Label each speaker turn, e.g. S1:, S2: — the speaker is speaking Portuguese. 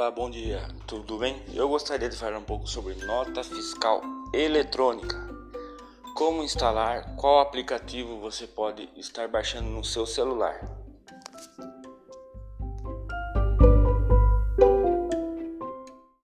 S1: Olá, bom dia, tudo bem? Eu gostaria de falar um pouco sobre nota fiscal eletrônica. Como instalar, qual aplicativo você pode estar baixando no seu celular.